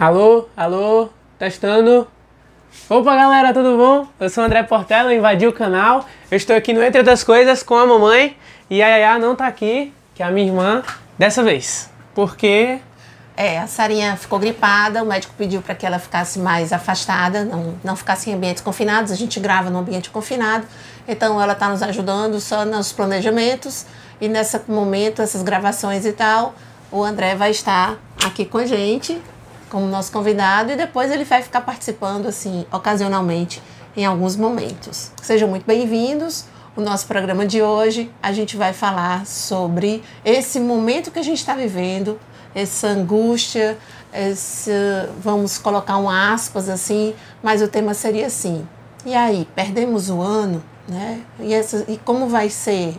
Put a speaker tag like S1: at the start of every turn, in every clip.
S1: Alô, alô, testando. Opa galera, tudo bom? Eu sou o André Portela, invadi o canal. Eu estou aqui no Entre Outras Coisas com a mamãe e a Yaya não tá aqui, que é a minha irmã, dessa vez. Porque
S2: É, a Sarinha ficou gripada, o médico pediu para que ela ficasse mais afastada, não, não ficasse em ambientes confinados. A gente grava no ambiente confinado, então ela está nos ajudando só nos planejamentos e nesse momento, essas gravações e tal, o André vai estar aqui com a gente como nosso convidado e depois ele vai ficar participando assim ocasionalmente em alguns momentos. Sejam muito bem-vindos. O nosso programa de hoje a gente vai falar sobre esse momento que a gente está vivendo, essa angústia, esse, vamos colocar um aspas assim, mas o tema seria assim. E aí, perdemos o ano, né? E, essa, e como vai ser?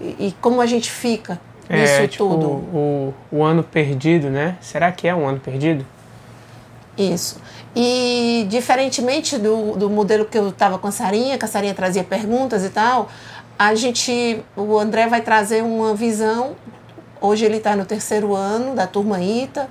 S2: E, e como a gente fica nisso
S1: é tipo
S2: tudo?
S1: o, o ano perdido, né? Será que é um ano perdido?
S2: Isso. E diferentemente do, do modelo que eu estava com a Sarinha, que a Sarinha trazia perguntas e tal, a gente, o André vai trazer uma visão. Hoje ele está no terceiro ano da turma ITA,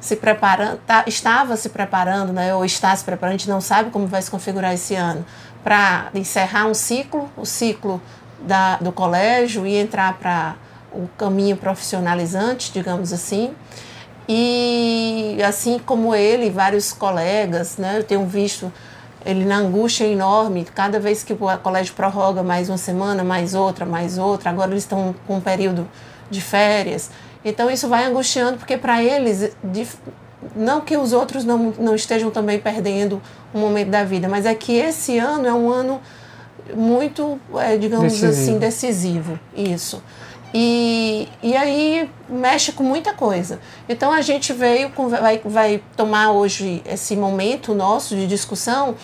S2: se preparando, tá, estava se preparando, né, ou está se preparando, a gente não sabe como vai se configurar esse ano, para encerrar um ciclo, o ciclo da, do colégio e entrar para o caminho profissionalizante, digamos assim. E assim como ele, vários colegas, né, eu tenho visto ele na angústia enorme, cada vez que o colégio prorroga mais uma semana, mais outra, mais outra, agora eles estão com um período de férias. Então isso vai angustiando, porque para eles, não que os outros não, não estejam também perdendo um momento da vida, mas é que esse ano é um ano muito, é, digamos
S1: Decisivo.
S2: assim, decisivo. Isso. E, e aí mexe com muita coisa. Então a gente veio, vai, vai tomar hoje esse momento nosso de discussão.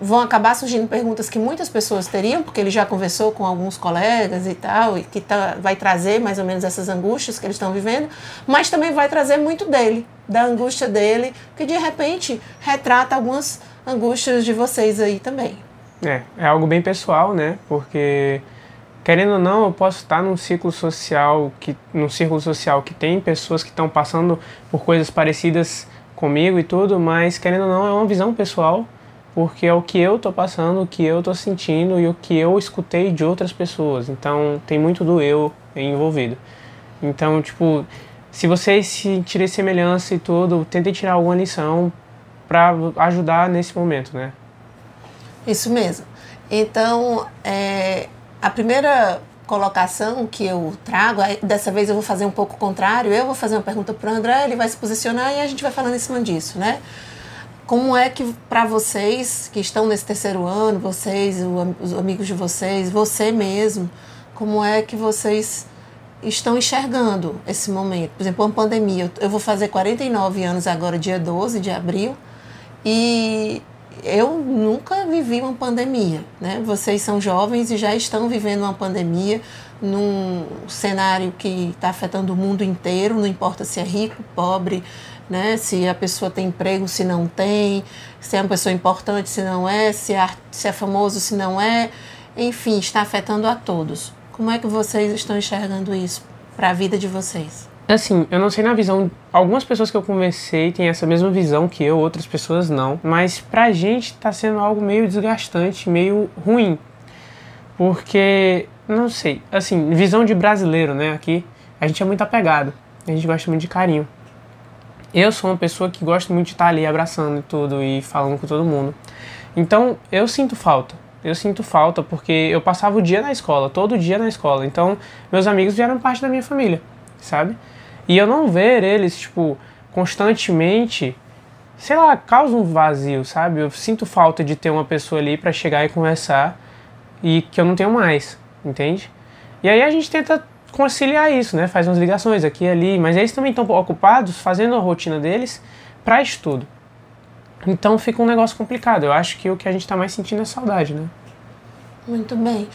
S2: Vão acabar surgindo perguntas que muitas pessoas teriam, porque ele já conversou com alguns colegas e tal, e que tá, vai trazer mais ou menos essas angústias que eles estão vivendo, mas também vai trazer muito dele, da angústia dele, que de repente retrata algumas angústias de vocês aí também.
S1: É, é algo bem pessoal, né? Porque querendo ou não, eu posso estar num ciclo social que num círculo social que tem pessoas que estão passando por coisas parecidas comigo e tudo, mas querendo ou não é uma visão pessoal, porque é o que eu tô passando, o que eu tô sentindo e o que eu escutei de outras pessoas. Então, tem muito do eu envolvido. Então, tipo, se vocês sentirem semelhança e tudo, tentem tirar alguma lição para ajudar nesse momento, né?
S2: Isso mesmo. Então, é, a primeira colocação que eu trago, dessa vez eu vou fazer um pouco contrário, eu vou fazer uma pergunta para o André, ele vai se posicionar e a gente vai falando em cima disso, né? Como é que para vocês que estão nesse terceiro ano, vocês, os amigos de vocês, você mesmo, como é que vocês estão enxergando esse momento? Por exemplo, uma pandemia. Eu vou fazer 49 anos agora, dia 12 de abril, e eu nunca vivi uma pandemia, né? Vocês são jovens e já estão vivendo uma pandemia num cenário que está afetando o mundo inteiro, não importa se é rico, pobre, né? Se a pessoa tem emprego, se não tem, se é uma pessoa importante, se não é, se é, se é famoso, se não é, enfim, está afetando a todos. Como é que vocês estão enxergando isso para a vida de vocês?
S1: Assim, eu não sei na visão. Algumas pessoas que eu conversei têm essa mesma visão que eu, outras pessoas não. Mas pra gente tá sendo algo meio desgastante, meio ruim. Porque, não sei, assim, visão de brasileiro, né? Aqui, a gente é muito apegado. A gente gosta muito de carinho. Eu sou uma pessoa que gosta muito de estar ali abraçando e tudo e falando com todo mundo. Então, eu sinto falta. Eu sinto falta porque eu passava o dia na escola, todo dia na escola. Então, meus amigos vieram parte da minha família, sabe? E eu não ver eles, tipo, constantemente, sei lá, causa um vazio, sabe? Eu sinto falta de ter uma pessoa ali para chegar e conversar e que eu não tenho mais, entende? E aí a gente tenta conciliar isso, né? Faz umas ligações aqui e ali, mas eles também estão ocupados fazendo a rotina deles para estudo. Então fica um negócio complicado. Eu acho que o que a gente está mais sentindo é saudade, né?
S2: Muito bem.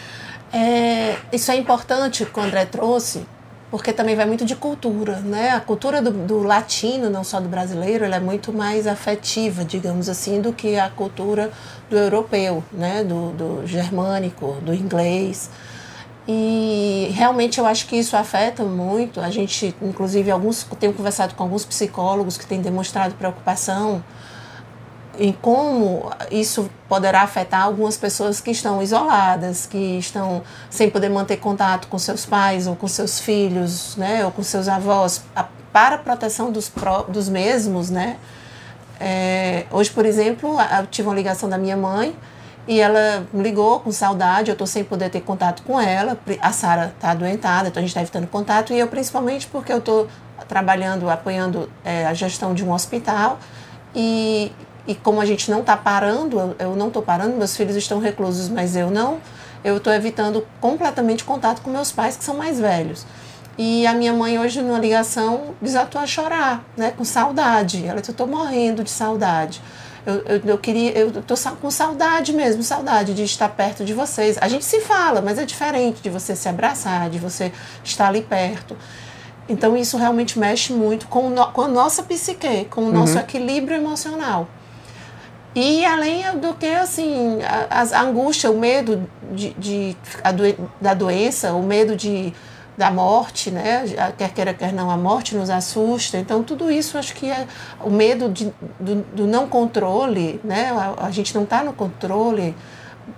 S2: É, isso é importante que o André trouxe, porque também vai muito de cultura, né? A cultura do, do, latino, não só do brasileiro, ela é muito mais afetiva, digamos assim, do que a cultura do europeu, né? Do, do germânico, do inglês. E realmente eu acho que isso afeta muito. A gente, inclusive, alguns tenho conversado com alguns psicólogos que têm demonstrado preocupação em como isso poderá afetar algumas pessoas que estão isoladas, que estão sem poder manter contato com seus pais ou com seus filhos, né, ou com seus avós, para a proteção dos, pró dos mesmos, né. É, hoje, por exemplo, eu tive uma ligação da minha mãe e ela ligou com saudade, eu estou sem poder ter contato com ela, a Sara está adoentada, então a gente está evitando contato, e eu principalmente porque eu estou trabalhando, apoiando é, a gestão de um hospital, e, e como a gente não está parando, eu, não estou parando, meus filhos estão reclusos, mas eu não, eu estou evitando completamente contato com meus pais, que são mais velhos. E a minha mãe hoje, numa ligação, desatou a chorar, né, com saudade. Ela disse, eu estou morrendo de saudade. Eu, eu, eu, queria, eu tô com saudade mesmo, saudade de estar perto de vocês. A gente se fala, mas é diferente de você se abraçar, de você estar ali perto. Então isso realmente mexe muito com, no, com a nossa psique, com o nosso uhum. equilíbrio emocional. E além do que, assim, a, a angústia, o medo de, de doen da doença, o medo de, da morte, né? Quer queira, quer não, a morte nos assusta. Então, tudo isso acho que é o medo de, do, do não controle, né? A, a gente não está no controle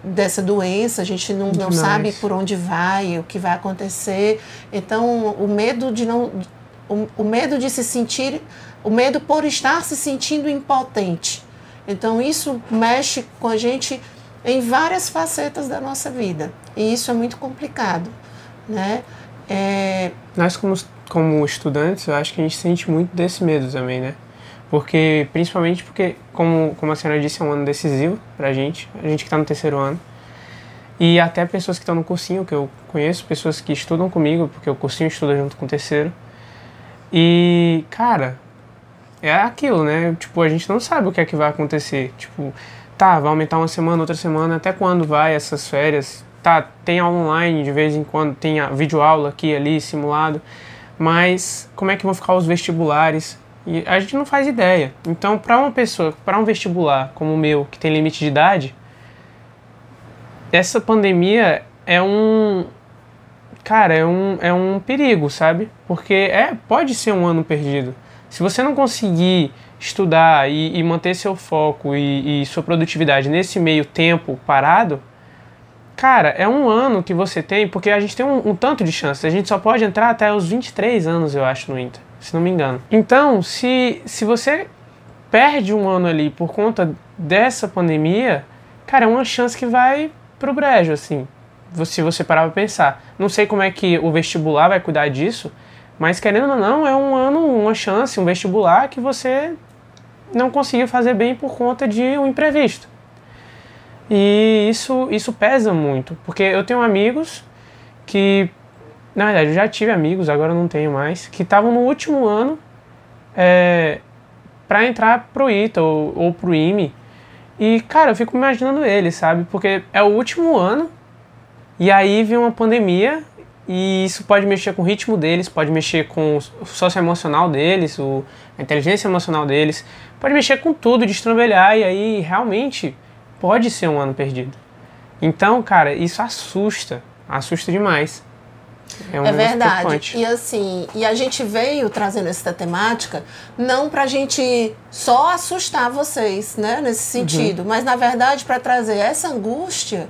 S2: dessa doença, a gente não, não sabe por onde vai, o que vai acontecer. Então, o medo de não. O, o medo de se sentir. O medo por estar se sentindo impotente então isso mexe com a gente em várias facetas da nossa vida e isso é muito complicado, né?
S1: É... Nós como como estudantes, eu acho que a gente sente muito desse medo também, né? Porque principalmente porque como como a senhora disse é um ano decisivo para a gente, a gente que está no terceiro ano e até pessoas que estão no cursinho que eu conheço, pessoas que estudam comigo porque o cursinho estuda junto com o terceiro e cara é aquilo, né? Tipo, a gente não sabe o que é que vai acontecer. Tipo, tá, vai aumentar uma semana, outra semana, até quando vai essas férias? Tá, tem online de vez em quando, tem a videoaula aqui ali, simulado, mas como é que vão ficar os vestibulares? E a gente não faz ideia. Então, para uma pessoa, para um vestibular como o meu, que tem limite de idade, essa pandemia é um. Cara, é um, é um perigo, sabe? Porque é, pode ser um ano perdido. Se você não conseguir estudar e, e manter seu foco e, e, sua produtividade nesse meio tempo parado, cara, é um ano que você tem, porque a gente tem um, um tanto de chance. A gente só pode entrar até os 23 anos, eu acho, no Inter, se não me engano. Então, se, se você perde um ano ali por conta dessa pandemia, cara, é uma chance que vai pro brejo, assim. Se você parar pra pensar. Não sei como é que o vestibular vai cuidar disso, mas querendo ou não, é um ano, uma chance, um vestibular que você não conseguiu fazer bem por conta de um imprevisto. E isso, isso pesa muito, porque eu tenho amigos que, na verdade, eu já tive amigos, agora não tenho mais, que estavam no último ano é, para entrar pro ITA ou, ou pro IME. E, cara, eu fico imaginando eles, sabe? Porque é o último ano e aí vem uma pandemia e isso pode mexer com o ritmo deles, pode mexer com o socioemocional deles, o, a inteligência emocional deles, pode mexer com tudo, destrambelhar, e aí realmente pode ser um ano perdido. Então, cara, isso assusta, assusta demais.
S2: É, um é verdade. E assim, e a gente veio trazendo essa temática não para a gente só assustar vocês, né, nesse uhum. sentido, uhum. mas na verdade para trazer essa angústia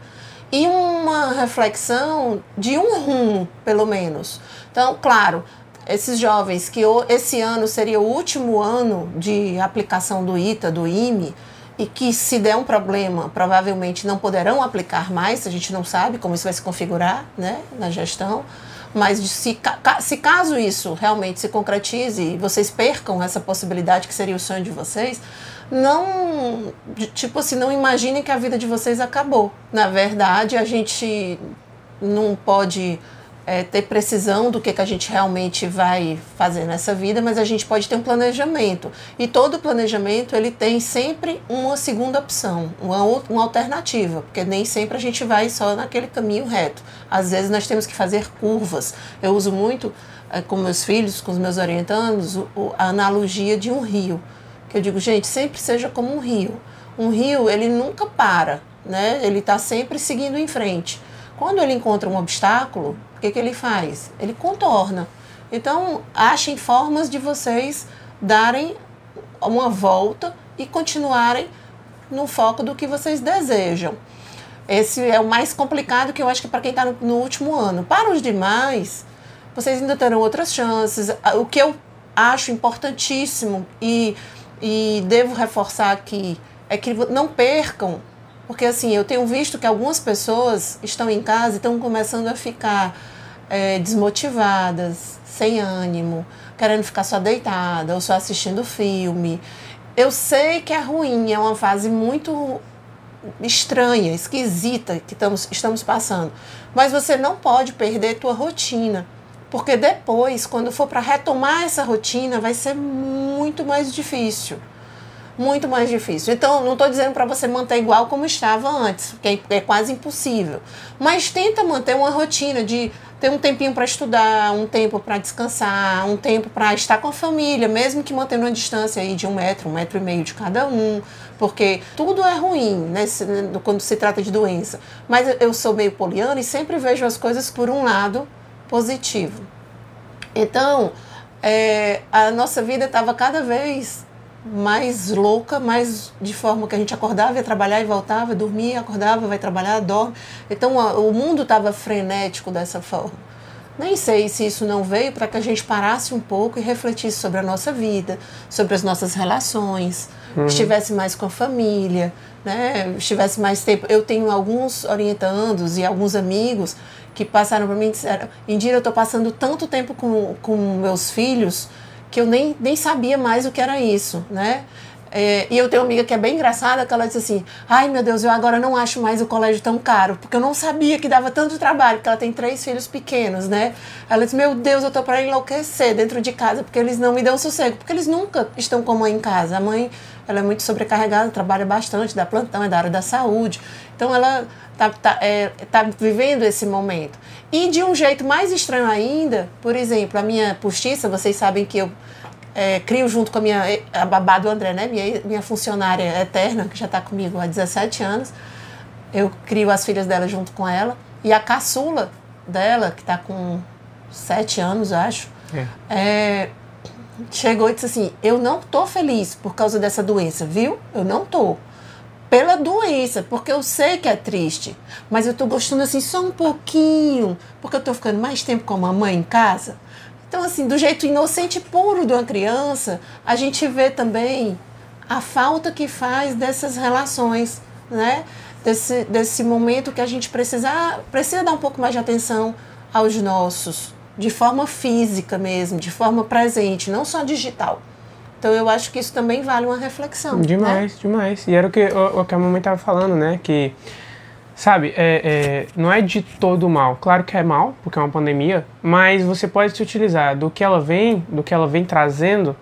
S2: e uma reflexão de um rumo, pelo menos. Então, claro, esses jovens que esse ano seria o último ano de aplicação do ITA, do IME, e que se der um problema, provavelmente não poderão aplicar mais, a gente não sabe como isso vai se configurar né, na gestão. Mas se, se caso isso realmente se concretize e vocês percam essa possibilidade que seria o sonho de vocês, não, tipo assim, não imaginem que a vida de vocês acabou. Na verdade, a gente não pode é, ter precisão do que, que a gente realmente vai fazer nessa vida, mas a gente pode ter um planejamento. E todo planejamento ele tem sempre uma segunda opção, uma, uma alternativa, porque nem sempre a gente vai só naquele caminho reto. Às vezes nós temos que fazer curvas. Eu uso muito é, com meus filhos, com os meus orientandos, a analogia de um rio que eu digo, gente, sempre seja como um rio. Um rio, ele nunca para, né? Ele está sempre seguindo em frente. Quando ele encontra um obstáculo, o que, que ele faz? Ele contorna. Então, achem formas de vocês darem uma volta e continuarem no foco do que vocês desejam. Esse é o mais complicado que eu acho que para quem está no, no, último ano. Para os demais, vocês ainda terão outras chances. O que eu acho importantíssimo e, e devo reforçar aqui é que não percam, porque assim, eu tenho visto que algumas pessoas estão em casa e estão começando a ficar é, desmotivadas, sem ânimo, querendo ficar só deitada ou só assistindo filme. Eu sei que é ruim, é uma fase muito estranha, esquisita que estamos, estamos passando. Mas você não pode perder tua rotina. Porque depois, quando for para retomar essa rotina, vai ser muito mais difícil. Muito mais difícil. Então, não estou dizendo para você manter igual como estava antes, que é, é quase impossível. Mas tenta manter uma rotina de ter um tempinho para estudar, um tempo para descansar, um tempo para estar com a família, mesmo que mantendo uma distância aí de um metro, um metro e meio de cada um, porque tudo é ruim né, quando se trata de doença. Mas eu sou meio poliana e sempre vejo as coisas por um lado positivo. Então, é, a nossa vida estava cada vez mais louca, mais de forma que a gente acordava, ia trabalhar e voltava, dormia, acordava, vai trabalhar, dorme. Então a, o mundo estava frenético dessa forma. Nem sei se isso não veio para que a gente parasse um pouco e refletisse sobre a nossa vida, sobre as nossas relações, uhum. estivesse mais com a família, né? estivesse mais tempo. Eu tenho alguns orientandos e alguns amigos que passaram para mim disseram: Indira, eu estou passando tanto tempo com, com meus filhos que eu nem, nem sabia mais o que era isso, né? É, e eu tenho uma amiga que é bem engraçada, que ela disse assim: Ai meu Deus, eu agora não acho mais o colégio tão caro, porque eu não sabia que dava tanto trabalho, porque ela tem três filhos pequenos, né? Ela disse: Meu Deus, eu tô para enlouquecer dentro de casa, porque eles não me dão sossego, porque eles nunca estão com a mãe em casa. A mãe, ela é muito sobrecarregada, trabalha bastante, dá plantão, é da área da saúde. Então ela tá, tá, é, tá vivendo esse momento. E de um jeito mais estranho ainda, por exemplo, a minha postiça, vocês sabem que eu é, crio junto com a minha a babá do André, né? Minha, minha funcionária eterna, que já está comigo há 17 anos. Eu crio as filhas dela junto com ela. E a caçula dela, que está com 7 anos, acho, é. É, chegou e disse assim: Eu não tô feliz por causa dessa doença, viu? Eu não tô. Pela doença, porque eu sei que é triste, mas eu tô gostando assim só um pouquinho, porque eu tô ficando mais tempo com a mamãe em casa. Então, assim, do jeito inocente e puro de uma criança, a gente vê também a falta que faz dessas relações, né? Desse, desse momento que a gente precisa, precisa dar um pouco mais de atenção aos nossos, de forma física mesmo, de forma presente, não só digital. Então eu acho que isso também vale uma reflexão.
S1: Né? Demais,
S2: né?
S1: demais. E era o que, o, o que a mamãe estava falando, né? Que Sabe, é, é, não é de todo mal. Claro que é mal, porque é uma pandemia, mas você pode se utilizar do que ela vem, do que ela vem trazendo,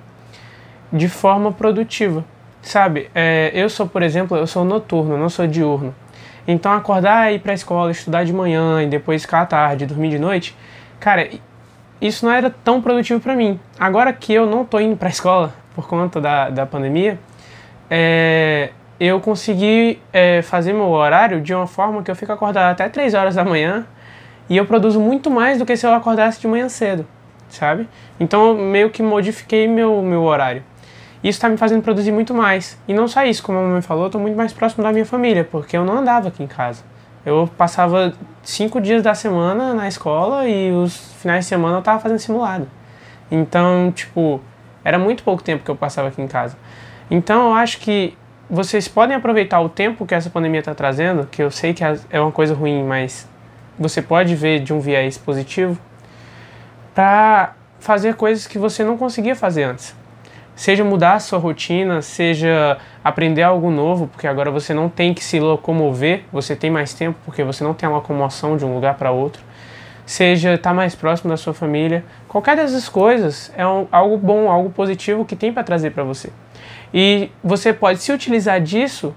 S1: de forma produtiva. Sabe, é, eu sou, por exemplo, eu sou noturno, não sou diurno. Então acordar e ir para a escola, estudar de manhã e depois ficar à tarde, dormir de noite, cara, isso não era tão produtivo para mim. Agora que eu não tô indo para a escola por conta da, da pandemia, é, eu consegui é, fazer meu horário de uma forma que eu fico acordado até 3 horas da manhã e eu produzo muito mais do que se eu acordasse de manhã cedo, sabe? Então eu meio que modifiquei meu, meu horário. Isso está me fazendo produzir muito mais. E não só isso, como a mamãe falou, eu estou muito mais próximo da minha família, porque eu não andava aqui em casa. Eu passava cinco dias da semana na escola e os finais de semana eu estava fazendo simulado. Então, tipo, era muito pouco tempo que eu passava aqui em casa. Então eu acho que vocês podem aproveitar o tempo que essa pandemia está trazendo, que eu sei que é uma coisa ruim, mas você pode ver de um viés positivo, para fazer coisas que você não conseguia fazer antes. Seja mudar a sua rotina, seja aprender algo novo, porque agora você não tem que se locomover, você tem mais tempo, porque você não tem a locomoção de um lugar para outro. Seja estar tá mais próximo da sua família. Qualquer dessas coisas é um, algo bom, algo positivo que tem para trazer para você. E você pode se utilizar disso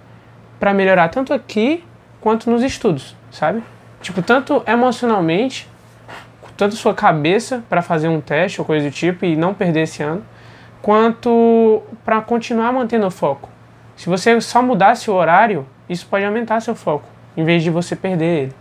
S1: para melhorar tanto aqui quanto nos estudos, sabe? Tipo, tanto emocionalmente, tanto sua cabeça para fazer um teste ou coisa do tipo e não perder esse ano, quanto para continuar mantendo o foco. Se você só mudasse o horário, isso pode aumentar seu foco, em vez de você perder ele.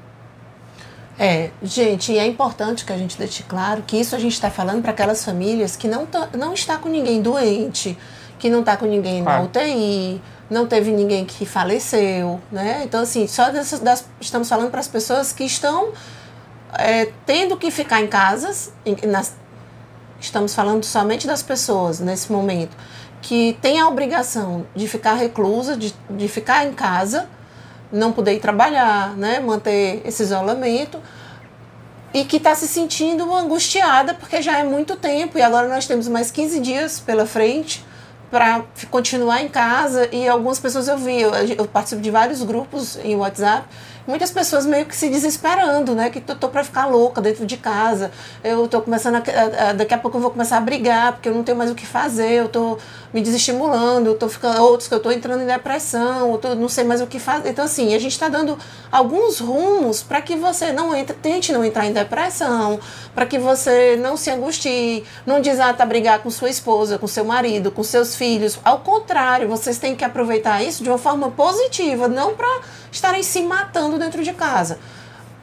S2: É, gente, e é importante que a gente deixe claro que isso a gente está falando para aquelas famílias que não, tá, não está com ninguém doente, que não está com ninguém claro. na UTI, não teve ninguém que faleceu, né? Então, assim, só dessas, das, estamos falando para as pessoas que estão é, tendo que ficar em casas, em, nas, estamos falando somente das pessoas nesse momento que têm a obrigação de ficar reclusa, de, de ficar em casa, não poder ir trabalhar, né, manter esse isolamento e que está se sentindo angustiada porque já é muito tempo e agora nós temos mais 15 dias pela frente para continuar em casa e algumas pessoas eu vi, eu, eu participo de vários grupos em WhatsApp muitas pessoas meio que se desesperando, né? Que tô, tô para ficar louca dentro de casa. Eu tô começando a, a, daqui a pouco eu vou começar a brigar porque eu não tenho mais o que fazer. Eu tô me desestimulando, eu tô ficando outros que eu tô entrando em depressão, eu tô, não sei mais o que fazer. Então assim, a gente está dando alguns rumos para que você não entre, tente não entrar em depressão, para que você não se angustie, não desata a brigar com sua esposa, com seu marido, com seus filhos. Ao contrário, vocês têm que aproveitar isso de uma forma positiva, não para estarem se matando dentro de casa.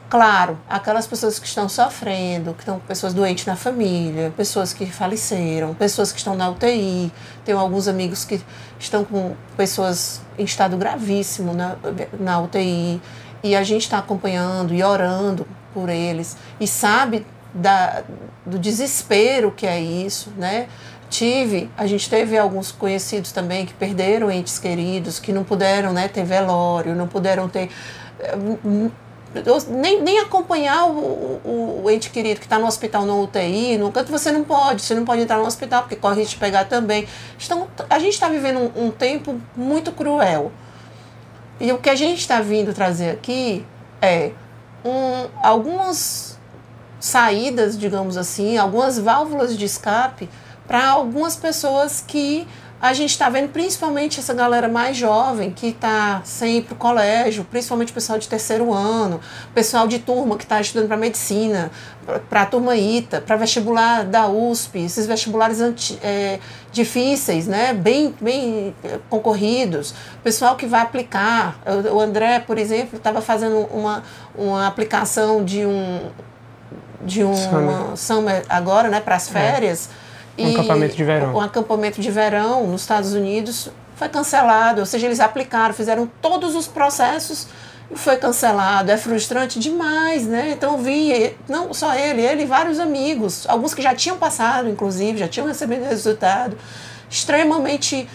S2: Claro, aquelas pessoas que estão sofrendo, que estão pessoas doentes na família, pessoas que faleceram, pessoas que estão na UTI. Tenho alguns amigos que estão com pessoas em estado gravíssimo na, na UTI. E a gente está acompanhando e orando por eles. E sabe da, do desespero que é isso, né? Tive, a gente teve alguns conhecidos também que perderam entes queridos, que não puderam né, ter velório, não puderam ter. Nem, nem acompanhar o, o, o ente querido que está no hospital no UTI, no canto você não pode, você não pode entrar no hospital porque corre risco de pegar também. Então, a gente está vivendo um, um tempo muito cruel. E o que a gente está vindo trazer aqui é um, algumas saídas, digamos assim, algumas válvulas de escape para algumas pessoas que a gente está vendo, principalmente essa galera mais jovem que está sem ir para o colégio, principalmente o pessoal de terceiro ano, pessoal de turma que está estudando para medicina, para a turma ITA, para vestibular da USP, esses vestibulares anti, é, difíceis, né? bem, bem é, concorridos, pessoal que vai aplicar. O André, por exemplo, estava fazendo uma, uma aplicação de um de um summer, summer agora, né, para as é. férias. É
S1: um acampamento de verão.
S2: Um acampamento de verão nos Estados Unidos foi cancelado, ou seja, eles aplicaram, fizeram todos os processos e foi cancelado. É frustrante demais, né? Então eu vi, não só ele, ele e vários amigos, alguns que já tinham passado, inclusive, já tinham recebido resultado, extremamente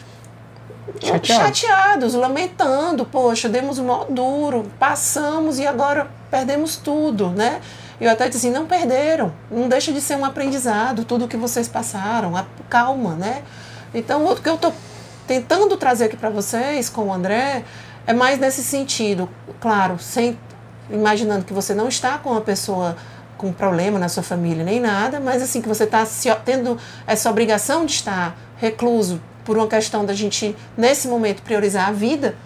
S2: chateados, chateados lamentando, poxa, demos mó duro, passamos e agora perdemos tudo, né? Eu até disse assim, não perderam, não deixa de ser um aprendizado, tudo que vocês passaram, a, calma, né? Então, o que eu estou tentando trazer aqui para vocês com o André é mais nesse sentido, claro, sem imaginando que você não está com uma pessoa com problema na sua família nem nada, mas assim que você está tendo essa obrigação de estar recluso por uma questão da gente nesse momento priorizar a vida,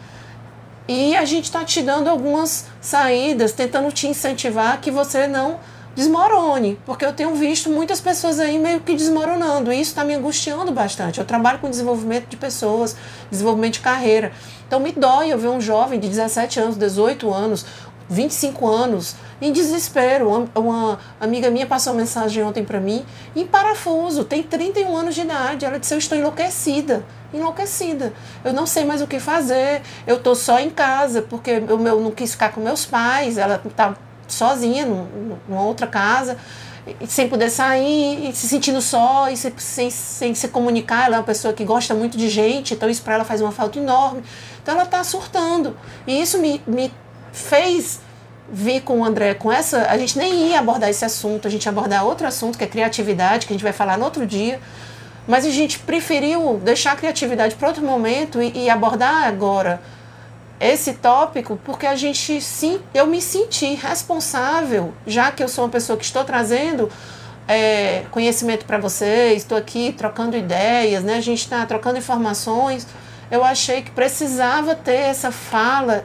S2: e a gente está te dando algumas saídas, tentando te incentivar que você não desmorone, porque eu tenho visto muitas pessoas aí meio que desmoronando, e isso está me angustiando bastante. Eu trabalho com desenvolvimento de pessoas, desenvolvimento de carreira. Então me dói eu ver um jovem de 17 anos, 18 anos, 25 anos, em desespero. Uma, uma amiga minha passou uma mensagem ontem para mim, em parafuso, tem 31 anos de idade. Ela disse: Eu estou enlouquecida, enlouquecida. Eu não sei mais o que fazer. Eu estou só em casa, porque eu, eu não quis ficar com meus pais. Ela está sozinha numa outra casa sem poder sair, se sentindo só, e se, sem, sem se comunicar. Ela é uma pessoa que gosta muito de gente, então isso para ela faz uma falta enorme. Então ela está surtando. E isso me, me fez vir com o André com essa. A gente nem ia abordar esse assunto, a gente ia abordar outro assunto, que é criatividade, que a gente vai falar no outro dia. Mas a gente preferiu deixar a criatividade para outro momento e, e, abordar agora esse tópico, porque a gente sim, eu me senti responsável, já que eu sou uma pessoa que estou trazendo é, conhecimento para vocês, estou aqui trocando ideias, né? A gente está trocando informações. Eu achei que precisava ter essa fala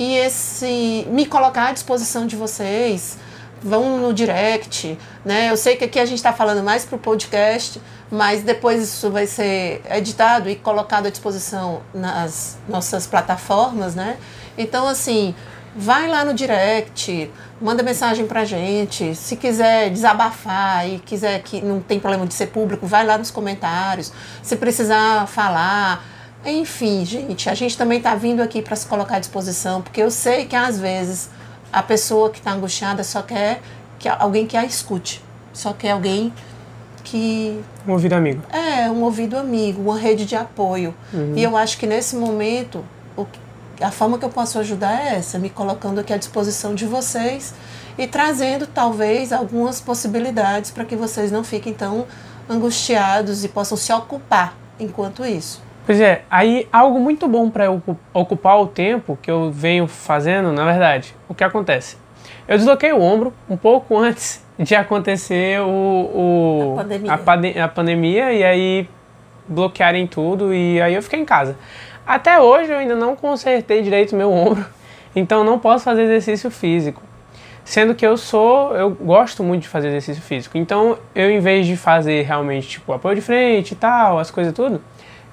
S2: e esse me colocar à disposição de vocês. Vão no direct, né? Eu sei que aqui a gente está falando mais para o podcast, mas depois isso vai ser editado e colocado à disposição nas nossas plataformas, né? Então, assim, vai lá no direct, manda mensagem pra gente. Se quiser desabafar e quiser que não tem problema de ser público, vai lá nos comentários. Se precisar falar, enfim, gente, a gente também está vindo aqui para se colocar à disposição, porque eu sei que às vezes a pessoa que está angustiada só quer que alguém que a escute, só quer alguém que
S1: um ouvido amigo.
S2: É, um ouvido amigo, uma rede de apoio. Uhum. E eu acho que nesse momento o, a forma que eu posso ajudar é essa, me colocando aqui à disposição de vocês e trazendo talvez algumas possibilidades para que vocês não fiquem tão angustiados e possam se ocupar enquanto isso.
S1: Pois é, aí algo muito bom para ocupar o tempo que eu venho fazendo, na verdade, o que acontece? Eu desloquei o ombro um pouco antes de acontecer o, o
S2: a, pandemia.
S1: A, pande a, pandemia e aí bloquearem tudo e aí eu fiquei em casa. Até hoje eu ainda não consertei direito meu ombro, então não posso fazer exercício físico. Sendo que eu sou, eu gosto muito de fazer exercício físico. Então, eu em vez de fazer realmente tipo apoio de frente e tal, as coisas tudo,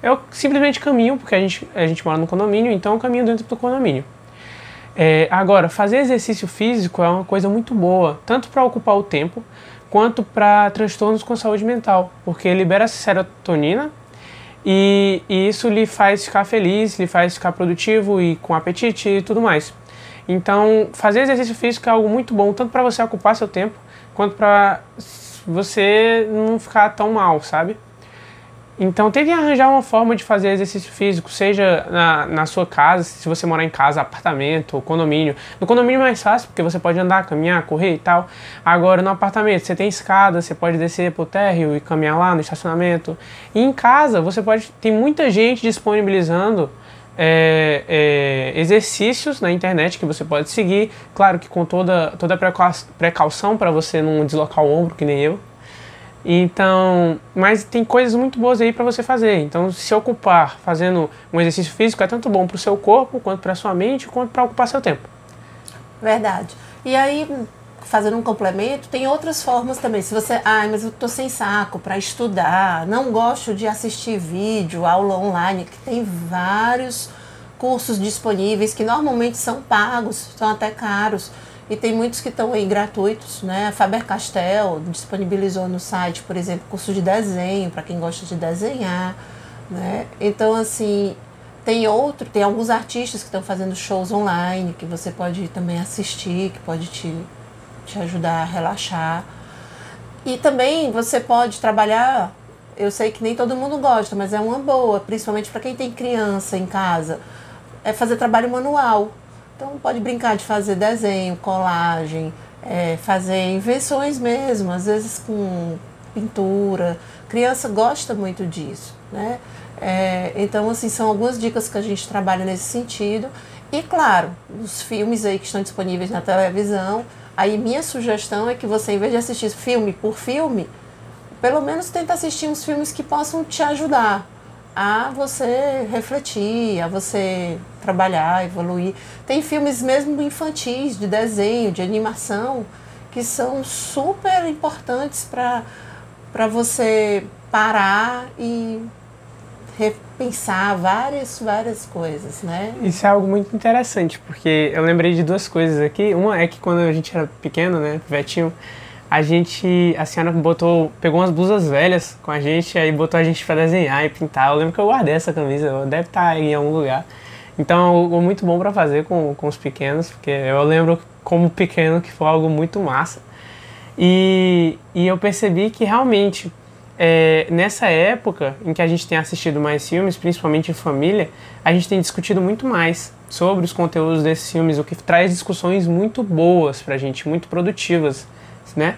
S1: eu simplesmente caminho, porque a gente, a gente mora no condomínio, então eu caminho dentro do condomínio. É, agora, fazer exercício físico é uma coisa muito boa, tanto para ocupar o tempo, quanto para transtornos com saúde mental, porque libera serotonina e, e, isso lhe faz ficar feliz, lhe faz ficar produtivo e com apetite e tudo mais. Então, fazer exercício físico é algo muito bom, tanto para você ocupar seu tempo, quanto para você não ficar tão mal, sabe? Então tente arranjar uma forma de fazer exercício físico, seja na, na sua casa, se você morar em casa, apartamento condomínio. No condomínio é mais fácil, porque você pode andar, caminhar, correr e tal. Agora no apartamento você tem escada, você pode descer pro térreo e caminhar lá no estacionamento. E em casa você pode. Tem muita gente disponibilizando é, é, exercícios na internet que você pode seguir. Claro que com toda, toda precaução para você não deslocar o ombro, que nem eu. Então, mas tem coisas muito boas aí para você fazer. Então, se ocupar fazendo um exercício físico é tanto bom para o seu corpo, quanto para sua mente, quanto para ocupar seu tempo.
S2: Verdade. E aí, fazendo um complemento, tem outras formas também. Se você, ah, mas eu tô sem saco para estudar, não gosto de assistir vídeo, aula online, que tem vários cursos disponíveis que normalmente são pagos, são até caros. E tem muitos que estão aí gratuitos, né? A Faber-Castell disponibilizou no site, por exemplo, curso de desenho para quem gosta de desenhar, né? Então, assim, tem outro, tem alguns artistas que estão fazendo shows online que você pode também assistir, que pode te, te ajudar a relaxar. E também você pode trabalhar, eu sei que nem todo mundo gosta, mas é uma boa, principalmente para quem tem criança em casa, é fazer trabalho manual. Então pode brincar de fazer desenho, colagem, é, fazer invenções mesmo, às vezes com pintura. Criança gosta muito disso, né? É, então, assim, são algumas dicas que a gente trabalha nesse sentido. E, claro, os filmes aí que estão disponíveis na televisão, aí minha sugestão é que você, em vez de assistir filme por filme, pelo menos tenta assistir uns filmes que possam te ajudar a você refletir, a você trabalhar, evoluir. Tem filmes mesmo infantis, de desenho, de animação, que são super importantes para você parar e repensar várias, várias coisas, né?
S1: Isso é algo muito interessante, porque eu lembrei de duas coisas aqui. Uma é que quando a gente era pequeno, né, vetinho, a gente, a senhora botou, pegou umas blusas velhas com a gente, aí botou a gente para desenhar e pintar. Eu lembro que eu guardei essa camisa, deve estar tá em algum lugar. Então, é algo muito bom para fazer com, com os pequenos, porque eu lembro como pequeno que foi algo muito massa. E, e eu percebi que realmente é, nessa época em que a gente tem assistido mais filmes, principalmente em família, a gente tem discutido muito mais sobre os conteúdos desses filmes, o que traz discussões muito boas pra gente, muito produtivas né?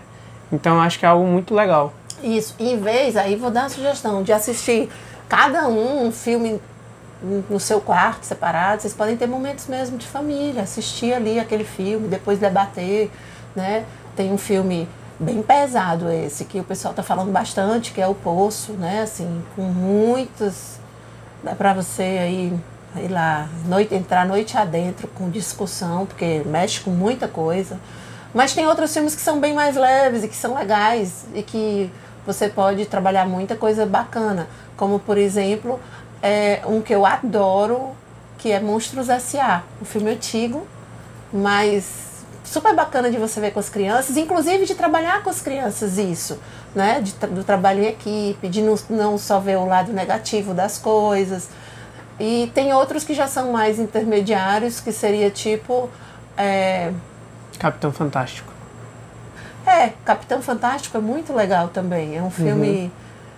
S1: Então acho que é algo muito legal.
S2: Isso. Em vez, aí vou dar uma sugestão de assistir cada um um filme no seu quarto separado, vocês podem ter momentos mesmo de família, assistir ali aquele filme, depois debater, né? Tem um filme bem pesado esse, que o pessoal está falando bastante, que é o Poço, né? Assim, com muitas. Dá para você aí, sei lá, noite, entrar noite adentro com discussão, porque mexe com muita coisa. Mas tem outros filmes que são bem mais leves e que são legais e que você pode trabalhar muita coisa bacana. Como, por exemplo, é um que eu adoro, que é Monstros S.A., um filme antigo, mas super bacana de você ver com as crianças, inclusive de trabalhar com as crianças isso, né? De, do trabalho em equipe, de não, não só ver o lado negativo das coisas. E tem outros que já são mais intermediários, que seria tipo. É...
S1: Capitão Fantástico.
S2: É, Capitão Fantástico é muito legal também. É um filme uhum.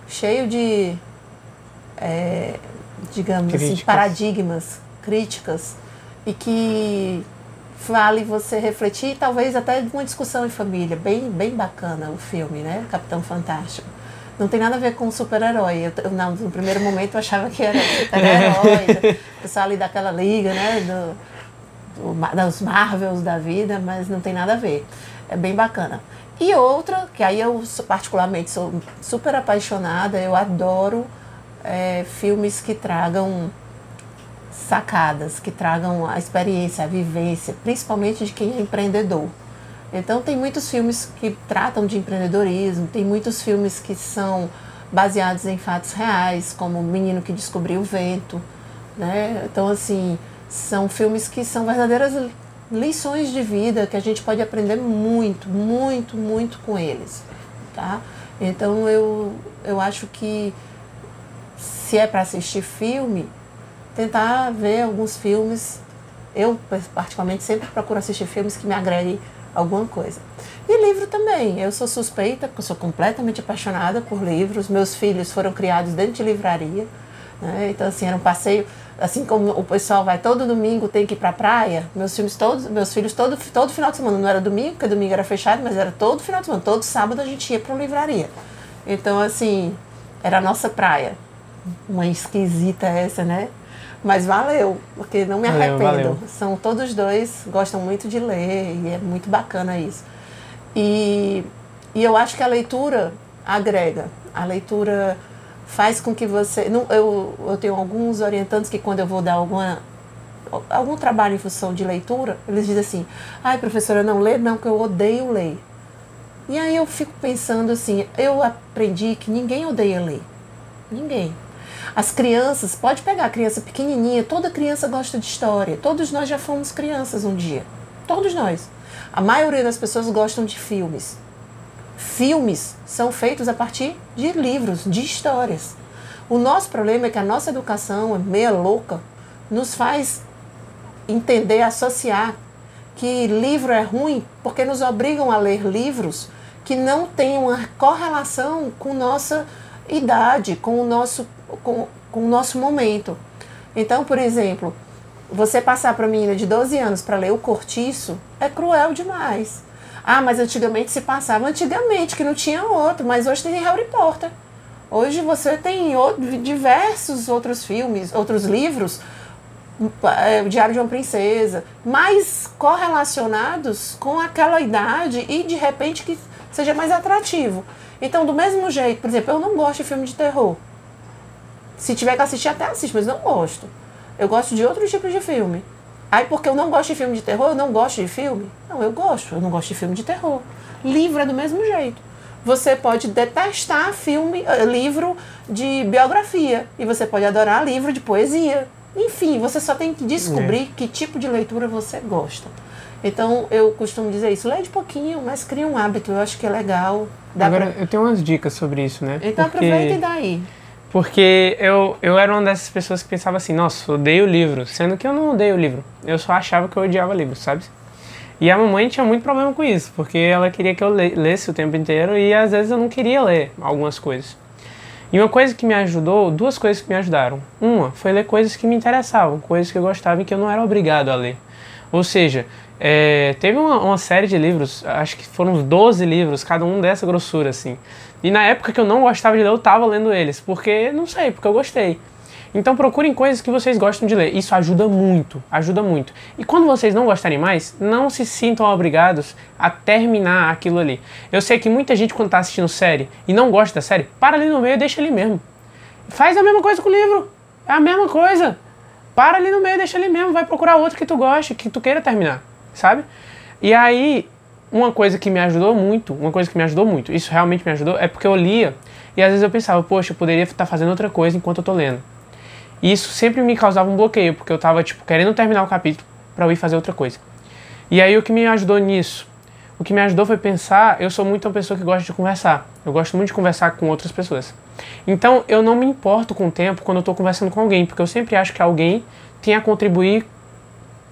S2: cheio de. É, digamos assim, críticas. assim, paradigmas, críticas, e que vale você refletir, talvez até uma discussão em família. Bem, bem bacana o filme, né? Capitão Fantástico. Não tem nada a ver com super-herói. Eu, não, no primeiro momento eu achava que era super-herói, o pessoal ali daquela liga, né? Do, do, dos Marvels da vida, mas não tem nada a ver. É bem bacana. E outra, que aí eu particularmente sou super apaixonada, eu adoro é, filmes que tragam sacadas, que tragam a experiência, a vivência, principalmente de quem é empreendedor. Então tem muitos filmes que tratam de empreendedorismo, tem muitos filmes que são baseados em fatos reais, como O Menino que Descobriu o Vento, né? Então assim, são filmes que são verdadeiras lições de vida que a gente pode aprender muito, muito, muito com eles, tá? Então eu eu acho que se é para assistir filme, tentar ver alguns filmes. Eu, particularmente, sempre procuro assistir filmes que me agreguem alguma coisa. E livro também. Eu sou suspeita, porque sou completamente apaixonada por livros. Meus filhos foram criados dentro de livraria. Né? Então, assim, era um passeio. Assim como o pessoal vai todo domingo, tem que ir para a praia. Meus filmes todos, meus filhos todo, todo final de semana. Não era domingo, porque domingo era fechado, mas era todo final de semana. Todo sábado a gente ia para uma livraria. Então, assim, era a nossa praia. Uma esquisita essa, né? Mas valeu, porque não me valeu, arrependo. Valeu. São todos dois, gostam muito de ler e é muito bacana isso. E, e eu acho que a leitura agrega. A leitura faz com que você. Não, eu, eu tenho alguns orientantes que quando eu vou dar alguma, algum trabalho em função de leitura, eles dizem assim: ai, professora, não lê, não, que eu odeio ler. E aí eu fico pensando assim: eu aprendi que ninguém odeia ler. Ninguém. As crianças, pode pegar a criança pequenininha, toda criança gosta de história. Todos nós já fomos crianças um dia. Todos nós. A maioria das pessoas gostam de filmes. Filmes são feitos a partir de livros, de histórias. O nosso problema é que a nossa educação, é meia louca, nos faz entender, associar que livro é ruim porque nos obrigam a ler livros que não têm uma correlação com nossa idade, com o nosso com, com o nosso momento. Então, por exemplo, você passar para a menina de 12 anos para ler o Cortiço é cruel demais. Ah, mas antigamente se passava. Antigamente, que não tinha outro, mas hoje tem Harry Potter. Hoje você tem diversos outros filmes, outros livros, é, Diário de uma Princesa, mais correlacionados com aquela idade e de repente que seja mais atrativo. Então, do mesmo jeito, por exemplo, eu não gosto de filme de terror. Se tiver que assistir, até assisto, mas não gosto. Eu gosto de outros tipos de filme. Aí, porque eu não gosto de filme de terror, eu não gosto de filme? Não, eu gosto. Eu não gosto de filme de terror. Livro é do mesmo jeito. Você pode detestar filme, eh, livro de biografia. E você pode adorar livro de poesia. Enfim, você só tem que descobrir é. que tipo de leitura você gosta. Então, eu costumo dizer isso. Lê de pouquinho, mas cria um hábito. Eu acho que é legal.
S1: Agora, pra... eu tenho umas dicas sobre isso, né?
S2: Então, Porque... aproveita e daí.
S1: Porque eu, eu era uma dessas pessoas que pensava assim, nossa, odeio livro. Sendo que eu não odeio livro. Eu só achava que eu odiava livro, sabe? E a mamãe tinha muito problema com isso, porque ela queria que eu lesse o tempo inteiro e às vezes eu não queria ler algumas coisas. E uma coisa que me ajudou, duas coisas que me ajudaram. Uma foi ler coisas que me interessavam, coisas que eu gostava e que eu não era obrigado a ler. Ou seja, é, teve uma, uma, série de livros, acho que foram uns 12 livros, cada um dessa grossura, assim. E na época que eu não gostava de ler, eu tava lendo eles, porque, não sei, porque eu gostei. Então procurem coisas que vocês gostam de ler. Isso ajuda muito, ajuda muito. E quando vocês não gostarem mais, não se sintam obrigados a terminar aquilo ali. Eu sei que muita gente quando está assistindo série e não gosta da série, para ali no meio e deixa ali mesmo. Faz a mesma coisa com o livro. É a mesma coisa. Para ali no meio deixa ali mesmo. Vai procurar outro que tu goste, que tu queira terminar, sabe? E aí, uma coisa que me ajudou muito, uma coisa que me ajudou muito, isso realmente me ajudou, é porque eu lia e às vezes eu pensava, poxa, eu poderia estar fazendo outra coisa enquanto eu tô lendo. E isso sempre me causava um bloqueio, porque eu tava, tipo, querendo terminar o capítulo para eu ir fazer outra coisa. E aí o que me ajudou nisso? O que me ajudou foi pensar, eu sou muito uma pessoa que gosta de conversar. Eu gosto muito de conversar com outras pessoas. Então eu não me importo com o tempo quando eu estou conversando com alguém, porque eu sempre acho que alguém tem a contribuir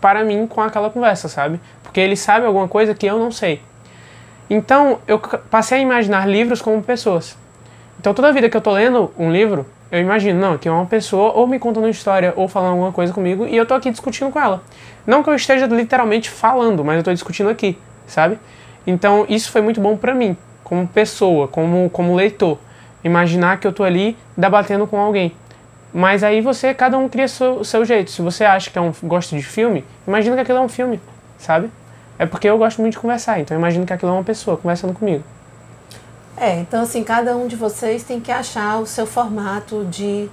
S1: para mim com aquela conversa, sabe? Porque ele sabe alguma coisa que eu não sei. Então eu passei a imaginar livros como pessoas. Então toda vida que eu estou lendo um livro, eu imagino, não, que é uma pessoa ou me contando uma história ou falando alguma coisa comigo e eu estou aqui discutindo com ela. Não que eu esteja literalmente falando, mas eu estou discutindo aqui, sabe? Então isso foi muito bom para mim, como pessoa, como, como leitor. Imaginar que eu estou ali debatendo com alguém. Mas aí você, cada um cria o seu, seu, jeito. Se você acha que é um, gosta de filme, imagina que aquilo é um filme, sabe? É porque eu gosto muito de conversar, então imagina que aquilo é uma pessoa conversando comigo.
S2: É, então assim, cada um de vocês tem que achar o seu formato de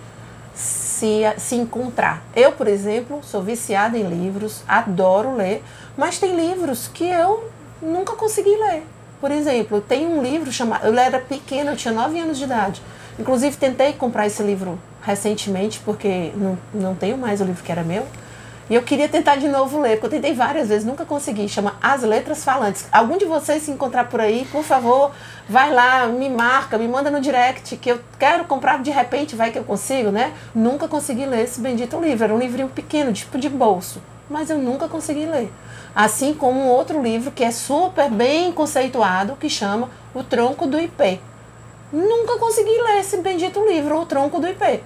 S2: se, se encontrar. Eu, por exemplo, sou viciada em livros, adoro ler, mas tem livros que eu nunca consegui ler. Por exemplo, tem um livro chamado. Eu era pequena, eu tinha 9 anos de idade. Inclusive, tentei comprar esse livro recentemente, porque não, não tenho mais o livro que era meu. E eu queria tentar de novo ler, porque eu tentei várias vezes, nunca consegui. Chama As Letras Falantes. Algum de vocês se encontrar por aí, por favor, vai lá, me marca, me manda no direct, que eu quero comprar de repente, vai que eu consigo, né? Nunca consegui ler esse bendito livro. Era um livrinho pequeno, tipo de bolso. Mas eu nunca consegui ler. Assim como um outro livro que é super bem conceituado, que chama O Tronco do IP. Nunca consegui ler esse bendito livro, O Tronco do IP.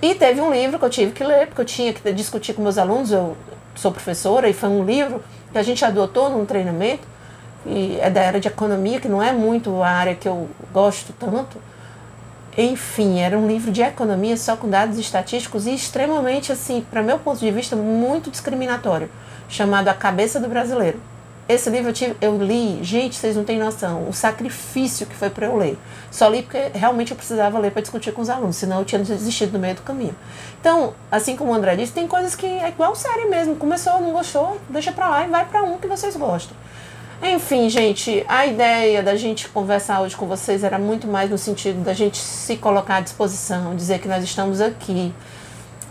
S2: E teve um livro que eu tive que ler, porque eu tinha que discutir com meus alunos, eu sou professora, e foi um livro que a gente adotou num treinamento, e é da área de economia, que não é muito a área que eu gosto tanto. Enfim, era um livro de economia só com dados estatísticos e extremamente, assim, para meu ponto de vista, muito discriminatório, chamado A Cabeça do Brasileiro. Esse livro eu, tive, eu li, gente, vocês não têm noção, o sacrifício que foi para eu ler. Só li porque realmente eu precisava ler para discutir com os alunos, senão eu tinha desistido no meio do caminho. Então, assim como o André disse, tem coisas que é igual série mesmo. Começou, não gostou, deixa para lá e vai para um que vocês gostam. Enfim, gente, a ideia da gente conversar hoje com vocês era muito mais no sentido da gente se colocar à disposição, dizer que nós estamos aqui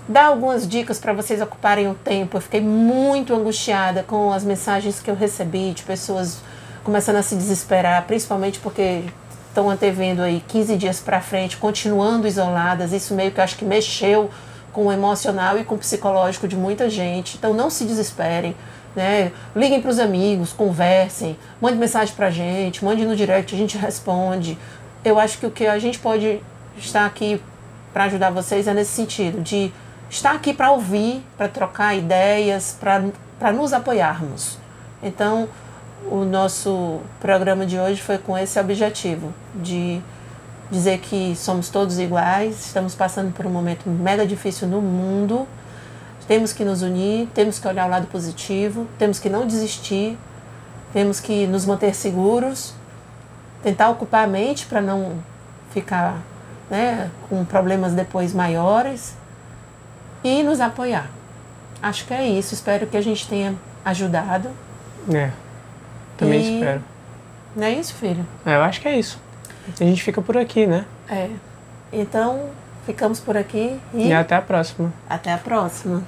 S2: dar algumas dicas para vocês ocuparem o tempo. Eu fiquei muito angustiada com as mensagens que eu recebi de pessoas começando a se desesperar, principalmente porque estão antevendo aí 15 dias para frente, continuando isoladas. Isso meio que acho que mexeu com o emocional e com o psicológico de muita gente. Então não se desesperem. Né? Liguem para os amigos, conversem, mande mensagem para a gente, mande no direct, a gente responde. Eu acho que o que a gente pode estar aqui para ajudar vocês é nesse sentido, de está aqui para ouvir, para trocar ideias, para nos apoiarmos. Então, o nosso programa de hoje foi com esse objetivo, de dizer que somos todos iguais, estamos passando por um momento mega difícil no mundo, temos que nos unir, temos que olhar o lado positivo, temos que não desistir, temos que nos manter seguros, tentar ocupar a mente para não ficar né, com problemas depois maiores e nos apoiar. Acho que é isso. Espero que a gente tenha ajudado.
S1: É. Também e... espero.
S2: Não é isso, filho?
S1: É, eu acho que é isso. A gente fica por aqui, né?
S2: É. Então, ficamos por aqui
S1: e. E até a próxima.
S2: Até a próxima.